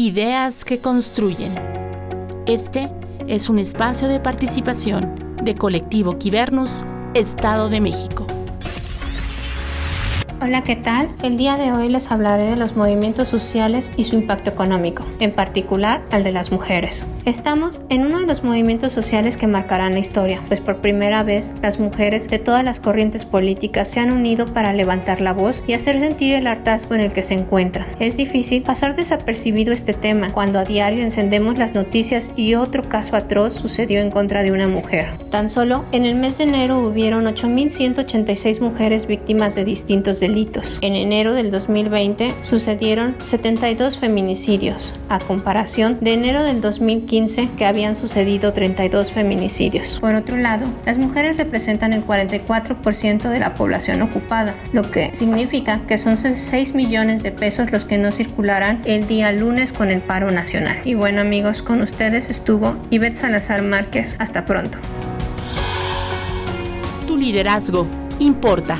Ideas que construyen. Este es un espacio de participación de Colectivo Quibernus, Estado de México. Hola, ¿qué tal? El día de hoy les hablaré de los movimientos sociales y su impacto económico, en particular al de las mujeres. Estamos en uno de los movimientos sociales que marcarán la historia, pues por primera vez las mujeres de todas las corrientes políticas se han unido para levantar la voz y hacer sentir el hartazgo en el que se encuentran. Es difícil pasar desapercibido este tema cuando a diario encendemos las noticias y otro caso atroz sucedió en contra de una mujer. Tan solo en el mes de enero hubieron 8.186 mujeres víctimas de distintos delitos en enero del 2020 sucedieron 72 feminicidios, a comparación de enero del 2015 que habían sucedido 32 feminicidios. Por otro lado, las mujeres representan el 44% de la población ocupada, lo que significa que son 6 millones de pesos los que no circularán el día lunes con el paro nacional. Y bueno amigos, con ustedes estuvo Ivette Salazar Márquez. Hasta pronto. Tu liderazgo importa.